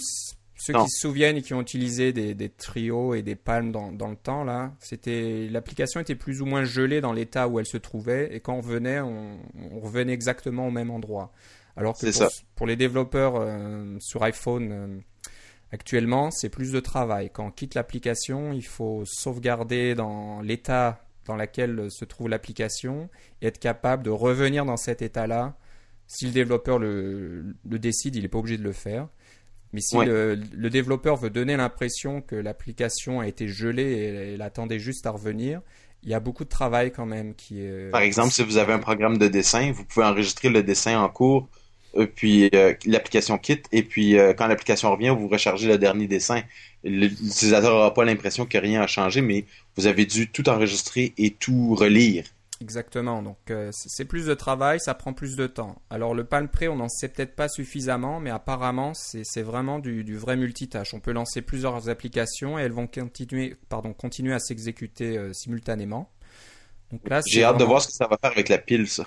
ceux qui se souviennent et qui ont utilisé des, trios et des palmes dans, le temps, là, c'était l'application était plus ou moins gelée dans l'état où elle se trouvait et quand on venait, on, revenait exactement au même endroit. Alors que pour, pour, les développeurs euh, sur iPhone, Actuellement, c'est plus de travail. Quand on quitte l'application, il faut sauvegarder dans l'état dans lequel se trouve l'application et être capable de revenir dans cet état-là. Si le développeur le, décide, il n'est pas obligé de le faire. Mais si le, développeur veut donner l'impression que l'application a été gelée et elle attendait juste à revenir, il y a beaucoup de travail quand même qui est... Par exemple, si vous avez un programme de dessin, vous pouvez enregistrer le dessin en cours puis euh, l'application quitte, et puis euh, quand l'application revient, vous rechargez le dernier dessin. L'utilisateur n'aura pas l'impression que rien a changé, mais vous avez dû tout enregistrer et tout relire. Exactement, donc c'est plus de travail, ça prend plus de temps. Alors le Palm Pre, on n'en sait peut-être pas suffisamment, mais apparemment c'est vraiment du, vrai multitâche. On peut lancer plusieurs applications et elles vont continuer à s'exécuter simultanément. J'ai hâte de voir ce que ça va faire avec la pile, ça.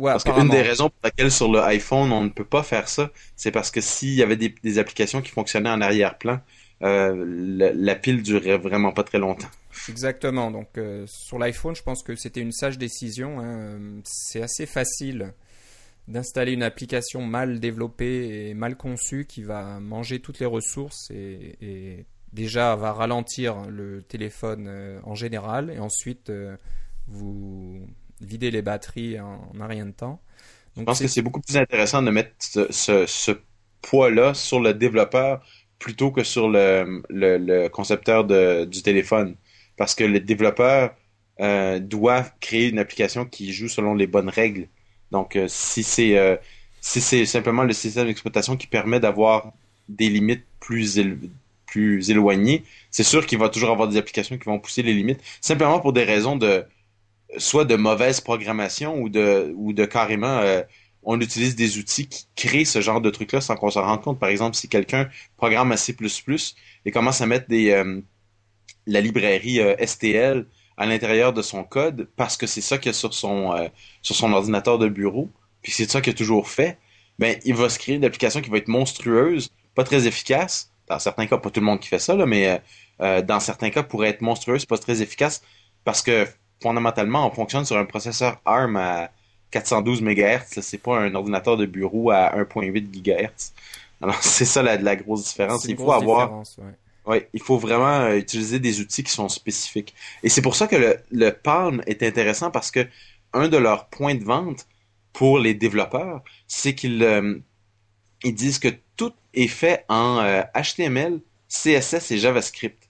parce qu'une des raisons pour laquelle sur le iPhone on ne peut pas faire ça, c'est parce que s'il y avait des, applications qui fonctionnaient en arrière-plan, euh, la, pile durerait vraiment pas très longtemps. Exactement. Donc euh, sur l'iPhone, je pense que c'était une sage décision. Hein. C'est assez facile d'installer une application mal développée et mal conçue qui va manger toutes les ressources et déjà va ralentir le téléphone euh, en général et ensuite euh, vous videz les batteries en, un rien de temps. Donc, Je pense que c'est beaucoup plus intéressant de mettre ce, poids-là sur le développeur plutôt que sur le, concepteur du téléphone. Parce que le développeur euh, doit créer une application qui joue selon les bonnes règles. Donc, si c'est si c'est simplement le système d'exploitation qui permet d'avoir des limites plus élevées, plus éloigné, c'est sûr qu'il va toujours avoir des applications qui vont pousser les limites, simplement pour des raisons de soit de mauvaise programmation ou de ou de carrément euh, on utilise des outils qui créent ce genre de trucs-là sans qu'on s'en rende compte. Par exemple, si quelqu'un programme à C++ et commence à mettre des euh, la librairie euh, STL à l'intérieur de son code parce que c'est ça qu'il y a sur son sur son ordinateur de bureau, puis c'est ça qu'il a toujours fait, ben il va se créer une application qui va être monstrueuse, pas très efficace, dans certains cas, pas tout le monde qui fait ça, mais euh, euh, dans certains cas, pourrait être monstrueux, c'est pas très efficace parce que fondamentalement, on fonctionne sur un processeur ARM à 412 MHz. C'est pas un ordinateur de bureau à 1.8 GHz. Alors, c'est ça la, la grosse différence. Il faut avoir. Ouais. il faut vraiment euh, utiliser des outils qui sont spécifiques. Et c'est pour ça que le, le Palm est intéressant parce que un de leurs points de vente pour les développeurs, c'est qu'ils ils disent que tout est fait en HTML, euh, CSS et JavaScript.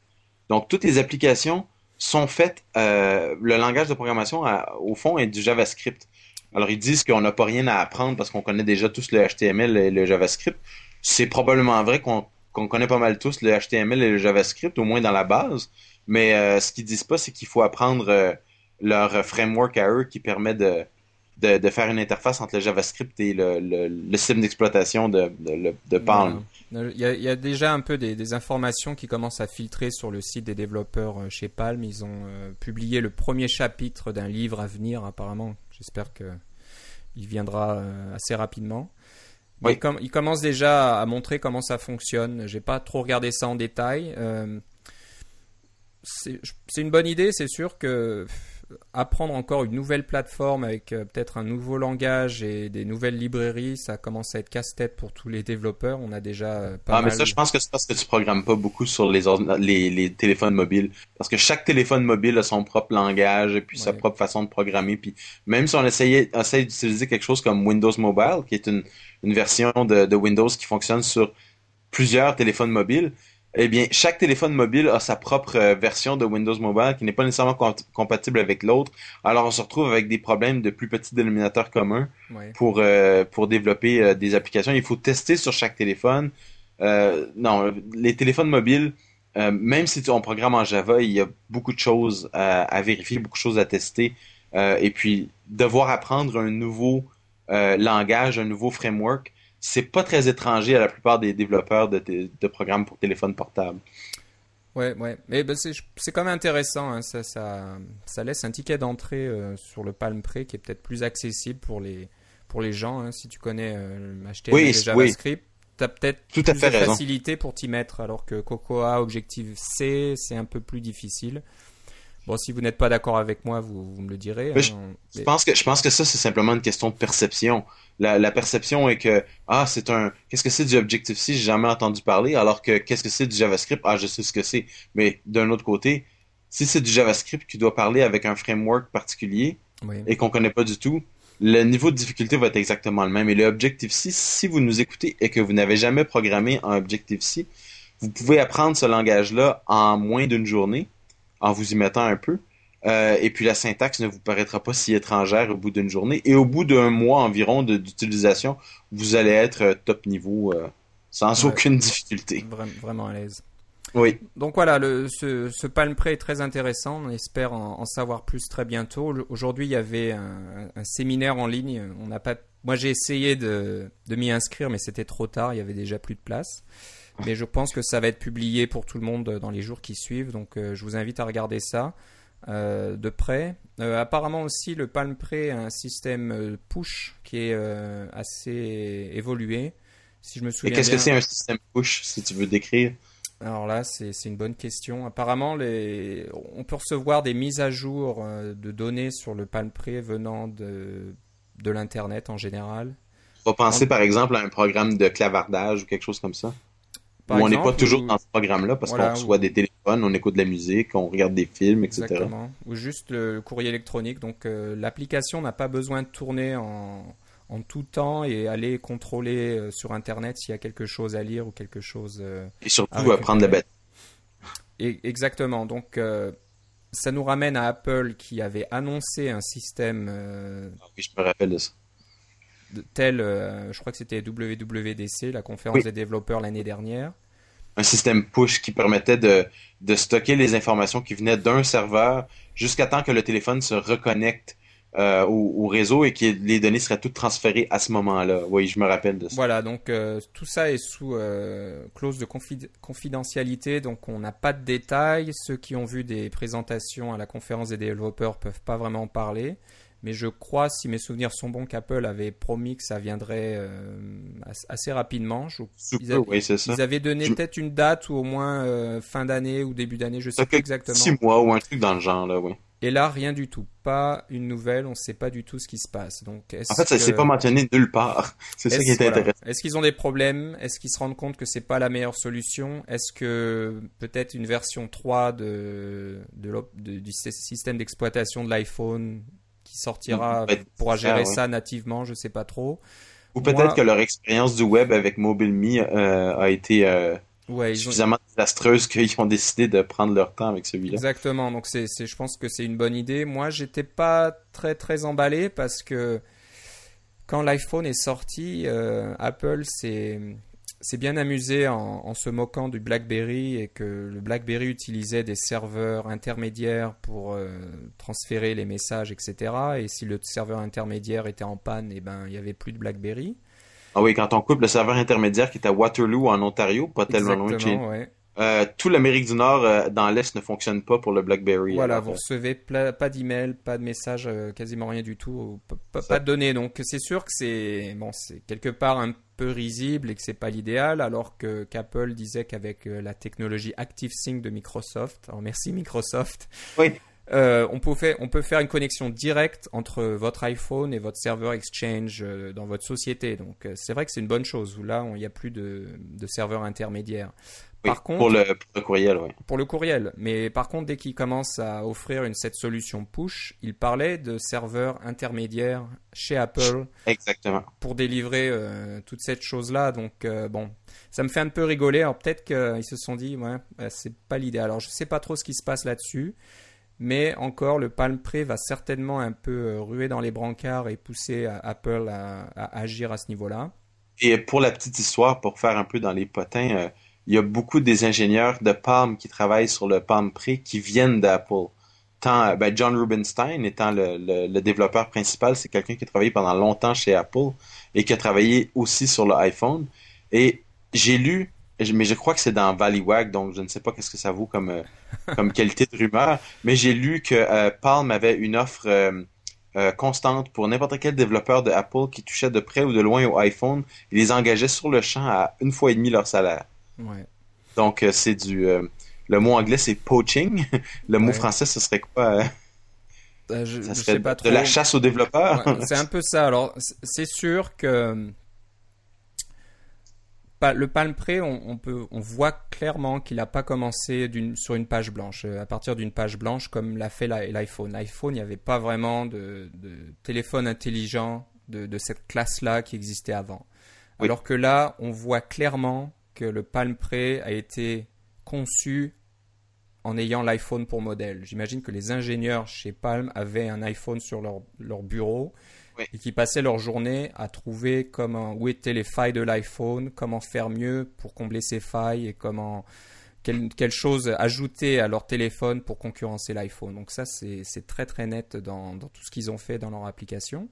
Donc, toutes les applications sont faites, euh, le langage de programmation, au fond, est du JavaScript. Alors, ils disent qu'on n'a pas rien à apprendre parce qu'on connaît déjà tous le HTML et le JavaScript. C'est probablement vrai qu'on connaît pas mal tous le HTML et le JavaScript, au moins dans la base. Mais euh, ce qu'ils disent pas, c'est qu'il faut apprendre leur framework à eux qui permet de, de, faire une interface entre le JavaScript et le, le, système d'exploitation de, de, Palm. Il y, a, déjà un peu des, informations qui commencent à filtrer sur le site des développeurs euh, chez Palm. Ils ont euh, publié le premier chapitre d'un livre à venir, apparemment. J'espère qu'il viendra euh, assez rapidement. Oui. Il, commence déjà à montrer comment ça fonctionne. J'ai pas trop regardé ça en détail. c'est une bonne idée, c'est sûr que apprendre encore une nouvelle plateforme avec euh, peut-être un nouveau langage et des nouvelles librairies, ça commence à être casse-tête pour tous les développeurs. On a déjà euh, pas ah, mais ça, je pense que c'est parce que tu programmes pas beaucoup sur les, les, les, téléphones mobiles. Parce que chaque téléphone mobile a son propre langage et puis sa propre façon de programmer. Puis même si on essayait, essaye d'utiliser quelque chose comme Windows Mobile, qui est une, une version de, de Windows qui fonctionne sur plusieurs téléphones mobiles, eh bien, chaque téléphone mobile a sa propre euh, version de Windows Mobile qui n'est pas nécessairement compatible avec l'autre. Alors, on se retrouve avec des problèmes de plus petits dénominateurs communs pour, euh, pour développer euh, des applications. Il faut tester sur chaque téléphone. non, les téléphones mobiles, même si on programme en Java, il y a beaucoup de choses à, vérifier, beaucoup de choses à tester. et puis, devoir apprendre un nouveau langage, un nouveau framework, c'est pas très étranger à la plupart des développeurs de, de programmes pour téléphone portable. Ouais, ouais. Mais ben, c'est quand même intéressant. Hein. Ça, ça, ça, laisse un ticket d'entrée euh, sur le Palm Pre qui est peut-être plus accessible pour les, pour les gens. Hein. Si tu connais euh, HTML et JavaScript, tu as peut-être plus de facilité pour t'y mettre. Alors que Cocoa, Objective-C, c'est un peu plus difficile. Bon, si vous n'êtes pas d'accord avec moi, vous, vous, me le direz. Hein. je, pense que, je pense que ça, c'est simplement une question de perception. La, la perception est que, ah, c'est un, qu'est-ce que c'est du Objective-C? J'ai jamais entendu parler, alors que qu'est-ce que c'est du JavaScript? Ah, je sais ce que c'est. Mais d'un autre côté, si c'est du JavaScript qui doit parler avec un framework particulier et qu'on connaît pas du tout, le niveau de difficulté va être exactement le même. Et le Objective-C, si vous nous écoutez et que vous n'avez jamais programmé en Objective-C, vous pouvez apprendre ce langage-là en moins d'une journée en vous y mettant un peu. Euh, et puis la syntaxe ne vous paraîtra pas si étrangère au bout d'une journée. Et au bout d'un mois environ d'utilisation, vous allez être euh, top niveau euh, sans aucune difficulté. Vraiment à l'aise. Oui. Donc voilà, le, ce, ce Palm est très intéressant. On espère en, savoir plus très bientôt. Aujourd'hui, il y avait un, un, séminaire en ligne. On n'a pas. Moi, j'ai essayé de, de m'y inscrire, mais c'était trop tard. Il y avait déjà plus de place mais je pense que ça va être publié pour tout le monde dans les jours qui suivent. Donc euh, je vous invite à regarder ça euh, de près. Euh, apparemment aussi, le Palm Pre a un système push qui est assez évolué. Si je me souviens Et qu'est-ce que c'est un système push, si tu veux décrire? Alors là, c'est une bonne question. Apparemment, les... on peut recevoir des mises à jour de données sur le Palm Pre venant de, de l'Internet en général. On va penser par exemple à un programme de clavardage ou quelque chose comme ça on n'est pas toujours dans ce programme-là parce qu'on reçoit des téléphones, on écoute de la musique, on regarde des films, etc. Exactement. Ou juste le courrier électronique. Donc euh, l'application n'a pas besoin de tourner en, tout temps et aller contrôler euh, sur Internet s'il y a quelque chose à lire ou quelque chose. Euh, et surtout à prendre la bête. Et, exactement. Donc ça nous ramène à Apple qui avait annoncé un système. Ah oui, je me rappelle de ça tel, euh, je crois que c'était WWDC, la conférence des développeurs l'année dernière. Un système push qui permettait de, de stocker les informations qui venaient d'un serveur jusqu'à temps que le téléphone se reconnecte euh, au, réseau et que les données seraient toutes transférées à ce moment-là. Oui, je me rappelle de ça. Voilà, donc euh, tout ça est sous clause de confidentialité, donc on n'a pas de détails. Ceux qui ont vu des présentations à la conférence des développeurs peuvent pas vraiment en parler. Mais je crois, si mes souvenirs sont bons, qu'Apple avait promis que ça viendrait euh, assez rapidement. ils, avaient, oui, ça. ils, avaient, donné peut-être une date ou au moins euh, fin d'année ou début d'année, je sais plus exactement. Six mois ou un truc dans le genre, là, oui. Et là, rien du tout. Pas une nouvelle, on ne sait pas du tout ce qui se passe. Donc, en fait, ça ne s'est pas mentionné nulle part. C'est ça qui est intéressant. Est-ce qu'ils ont des problèmes? Est-ce qu'ils se rendent compte que c'est pas la meilleure solution? Est-ce que peut-être une version 3 de, de, du système d'exploitation de l'iPhone sortira pourra gérer ça, nativement, je sais pas trop. Ou peut-être que leur expérience du web avec MobileMe euh, a été euh, suffisamment désastreuse qu'ils ont décidé de prendre leur temps avec celui-là. Exactement. Donc c'est, je pense que c'est une bonne idée. Moi, j'étais pas très très emballé parce que quand l'iPhone est sorti, euh, Apple s'est s'est bien amusé en, se moquant du BlackBerry et que le BlackBerry utilisait des serveurs intermédiaires pour euh, transférer les messages, etc. Et si le serveur intermédiaire était en panne, et eh ben, il n'y avait plus de BlackBerry. Ah oui, quand on coupe le serveur intermédiaire qui est à Waterloo en Ontario, pas tellement loin de chez ouais. Euh, tout l'Amérique du Nord euh, dans l'Est ne fonctionne pas pour le BlackBerry. Voilà, vous recevez pas d'email, pas de message, quasiment rien du tout, pas, de données. Donc c'est sûr que c'est bon, c'est quelque part un peu risible et que c'est pas l'idéal, alors que qu'Apple disait qu'avec euh, la technologie ActiveSync de Microsoft, alors merci Microsoft, oui. Euh, on, peut faire, on peut faire une connexion directe entre votre iPhone et votre serveur Exchange euh, dans votre société. Donc c'est vrai que c'est une bonne chose. Là, il n'y a plus de, de serveur intermédiaire pour, le, courriel, oui. Pour le courriel. Mais par contre, dès qu'il commence à offrir une, cette solution push, il parlait de serveurs intermédiaires chez Apple. Exactement. Pour délivrer euh, toute cette chose-là. Donc, euh, bon, ça me fait un peu rigoler. Alors, peut-être qu'ils se sont dit, ouais, bah, c'est pas l'idée. Alors, je sais pas trop ce qui se passe là-dessus. Mais encore, le Palm Pre va certainement un peu euh, ruer dans les brancards et pousser Apple à, agir à ce niveau-là. Et pour la petite histoire, pour faire un peu dans les potins, il y a beaucoup des ingénieurs de Palm qui travaillent sur le Palm Pre qui viennent d'Apple. Tant, ben John Rubinstein étant le, le, développeur principal, c'est quelqu'un qui a travaillé pendant longtemps chez Apple et qui a travaillé aussi sur l'iPhone. Et j'ai lu, mais je crois que c'est dans Valleywag, donc je ne sais pas qu'est-ce que ça vaut comme, euh, comme qualité de rumeur, mais j'ai lu que euh, Palm avait une offre euh, constante pour n'importe quel développeur de Apple qui touchait de près ou de loin au iPhone. Il les engageait sur le champ à une fois et demi leur salaire. Donc, euh, c'est du. Euh, le mot anglais, c'est poaching. Le mot français, ce serait quoi euh, je, ça serait pas de la chasse aux développeurs? c'est un peu ça. Alors, c'est sûr que le Palm Pre, on, peut, on voit clairement qu'il n'a pas commencé sur une page blanche, à partir d'une page blanche comme l'a fait l'iPhone. L'iPhone, il n'y avait pas vraiment de, téléphone intelligent de, cette classe-là qui existait avant. Alors que là, on voit clairement que le Palm Pre a été conçu en ayant l'iPhone pour modèle. J'imagine que les ingénieurs chez Palm avaient un iPhone sur leur, leur bureau et qui passaient leur journée à trouver comment, où étaient les failles de l'iPhone, comment faire mieux pour combler ces failles et comment quelle, quelle chose ajouter à leur téléphone pour concurrencer l'iPhone. Donc ça, c'est très très net dans, dans tout ce qu'ils ont fait dans leur application.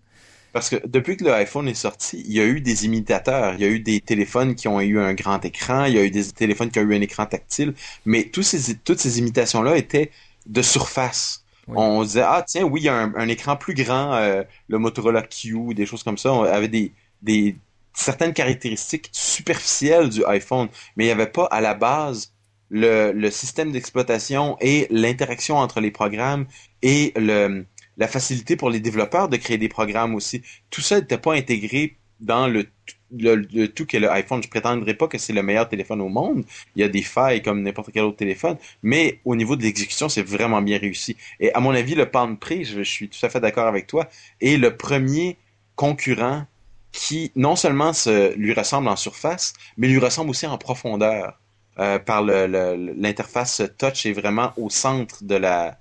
Parce que depuis que l'iPhone est sorti, il y a eu des imitateurs. Il y a eu des téléphones qui ont eu un grand écran, il y a eu des téléphones qui ont eu un écran tactile, mais tous ces, toutes ces imitations-là étaient de surface. On disait, ah tiens, oui, il y a un, écran plus grand, euh, le Motorola Q, des choses comme ça, on avait des, des certaines caractéristiques superficielles du iPhone, mais il n'y avait pas à la base le, le système d'exploitation et l'interaction entre les programmes et le, la facilité pour les développeurs de créer des programmes aussi. Tout ça n'était pas intégré dans le, le, tout qu'est le iPhone. Je prétendrai pas que c'est le meilleur téléphone au monde. Il y a des failles comme n'importe quel autre téléphone, mais au niveau de l'exécution, c'est vraiment bien réussi. Et à mon avis, le Palm Pre, je, suis tout à fait d'accord avec toi, est le premier concurrent qui non seulement se, lui ressemble en surface, mais lui ressemble aussi en profondeur. Euh, par l'interface touch est vraiment au centre de la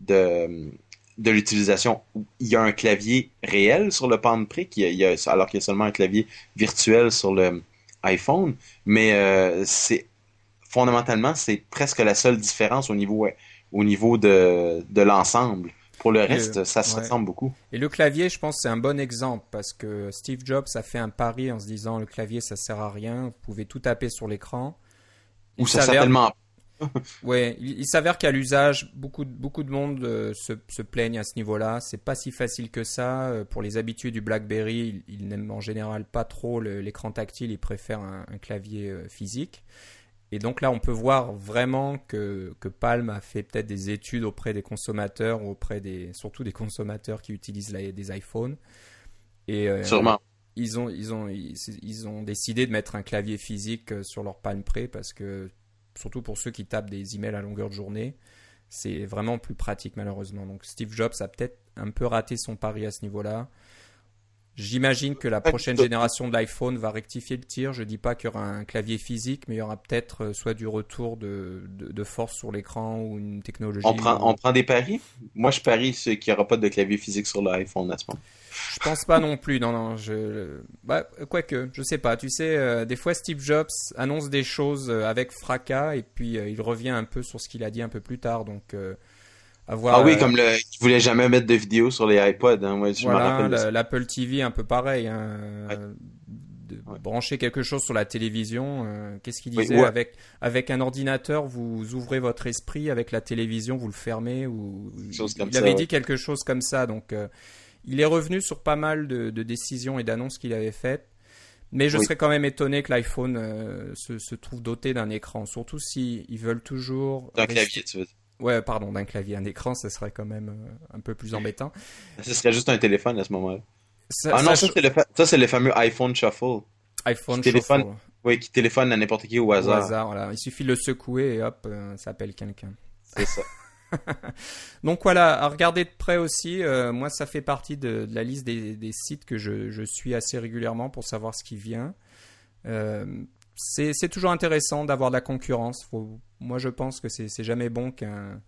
de de l'utilisation. Il y a un clavier réel sur le Pre, qui il y a, alors qu'il y a seulement un clavier virtuel sur le iPhone, mais euh, c'est fondamentalement c'est presque la seule différence au niveau au niveau de, de l'ensemble. Pour le reste, ça se ressemble beaucoup. Et le clavier, je pense, c'est un bon exemple parce que Steve Jobs a fait un pari en se disant le clavier, ça sert à rien, vous pouvez tout taper sur l'écran. Ou ça certainement ouais, il, s'avère qu'à l'usage, beaucoup, beaucoup de monde euh, se, se, plaignent à ce niveau-là. C'est pas si facile que ça. Euh, pour les habitués du BlackBerry, ils, n'aiment en général pas trop l'écran tactile, ils préfèrent un, clavier euh, physique. Et donc là, on peut voir vraiment que, que Palm a fait peut-être des études auprès des consommateurs, auprès des, surtout des consommateurs qui utilisent des iPhones. Et, Sûrement. Ils ont, ils, ont, ils, ils, ont décidé de mettre un clavier physique sur leur Palm Pre parce que surtout pour ceux qui tapent des emails à longueur de journée, c'est vraiment plus pratique malheureusement. Donc Steve Jobs a peut-être un peu raté son pari à ce niveau-là. J'imagine que la prochaine génération de l'iPhone va rectifier le tir. Je dis pas qu'il y aura un clavier physique, mais il y aura peut-être euh, soit du retour de, de, force sur l'écran ou une technologie. On prend, on prend des paris? Moi, je parie qu'il n'y aura pas de clavier physique sur l'iPhone à ce moment. Je pense pas non plus. Non, non. Je, bah, quoique, je sais pas. Tu sais, euh, des fois, Steve Jobs annonce des choses euh, avec fracas et puis il revient un peu sur ce qu'il a dit un peu plus tard. Donc ah oui, euh, comme le, ils voulaient jamais mettre de vidéos sur les iPods. Hein. Moi, voilà, l'Apple TV un peu pareil. Hein. De brancher quelque chose sur la télévision. Euh, qu'est-ce qu'il disait avec avec un ordinateur, vous ouvrez votre esprit. Avec la télévision, vous le fermez. Ou il avait dit quelque chose comme ça. Donc, euh, il est revenu sur pas mal de, décisions et d'annonces qu'il avait faites. Mais je serais quand même étonné que l'iPhone se, se, trouve doté d'un écran, surtout s'ils ils veulent toujours. D'un clavier, tu veux dire. Ouais, pardon, d'un clavier, un écran, ce serait quand même euh, un peu plus embêtant. Ce serait juste un téléphone à ce moment-là. ah non, ça, c'est le, fameux iPhone Shuffle. iPhone Shuffle. Oui, qui téléphone à n'importe qui au hasard. Au hasard, voilà. Il suffit de le secouer et hop, euh, ça appelle quelqu'un. C'est ça. Donc voilà, à regarder de près aussi. Euh, moi, ça fait partie de, la liste des, sites que je, je, suis assez régulièrement pour savoir ce qui vient. C'est toujours intéressant d'avoir de la concurrence. Faut moi, je pense que c'est jamais bon qu'un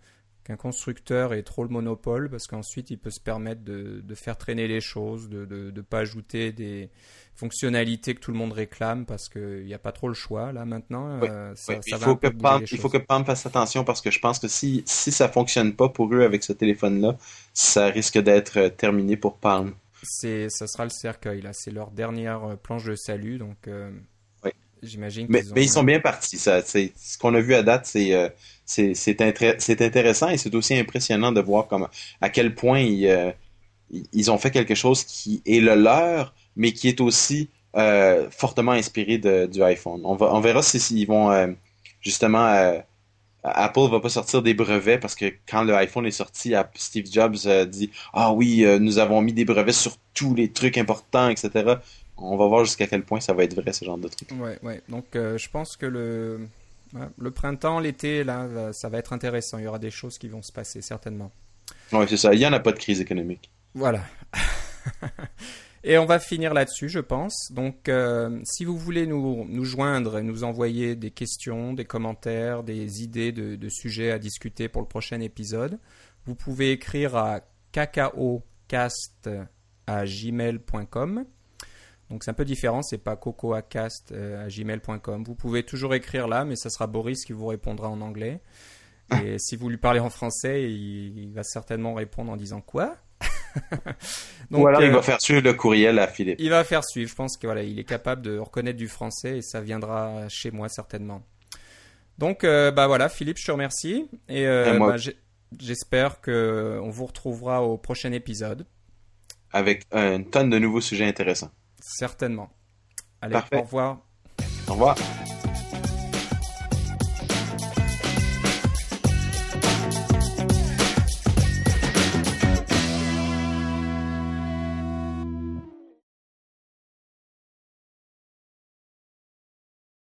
qu'un constructeur ait trop le monopole parce qu'ensuite il peut se permettre de, de, faire traîner les choses, de ne pas ajouter des fonctionnalités que tout le monde réclame parce qu'il n'y a pas trop le choix là maintenant. Euh, il, faut que Palm, il faut que Palm fasse attention parce que je pense que si, si ça fonctionne pas pour eux avec ce téléphone-là, ça risque d'être euh, terminé pour Palm. C'est, ça sera le cercueil là, c'est leur dernière euh, planche de salut donc. J'imagine mais, mais, ils sont bien partis. Ça, ce qu'on a vu à date, c'est euh, c'est intéressant et c'est aussi impressionnant de voir comme, à quel point ils, euh, ils ont fait quelque chose qui est le leur, mais qui est aussi euh, fortement inspiré de, du iPhone. On, va, on verra si, ils vont justement Apple va pas sortir des brevets parce que quand le iPhone est sorti, Steve Jobs dit ah oui nous avons mis des brevets sur tous les trucs importants etc on va voir jusqu'à quel point ça va être vrai, ce genre de truc. Ouais, ouais. Donc, euh, je pense que le, le printemps, l'été, là, ça va être intéressant. Il y aura des choses qui vont se passer, certainement. Oui, c'est ça. Il n'y en a pas de crise économique. Voilà. Et on va finir là-dessus, je pense. Donc, euh, si vous voulez nous, nous joindre et nous envoyer des questions, des commentaires, des idées de, de, sujets à discuter pour le prochain épisode, vous pouvez écrire à cacaocast.gmail.com donc c'est un peu différent, c'est pas cocoacast euh. Vous pouvez toujours écrire là, mais ça sera Boris qui vous répondra en anglais. Et si vous lui parlez en français, il, va certainement répondre en disant quoi? Donc, Ou alors il va euh, faire suivre le courriel à Philippe. Il va faire suivre. Je pense qu'il voilà, il est capable de reconnaître du français et ça viendra chez moi certainement. Donc euh, bah voilà, Philippe, je te remercie et, bah, j'espère que on vous retrouvera au prochain épisode avec une tonne de nouveaux sujets intéressants. Certainement. Allez, au revoir. Au revoir.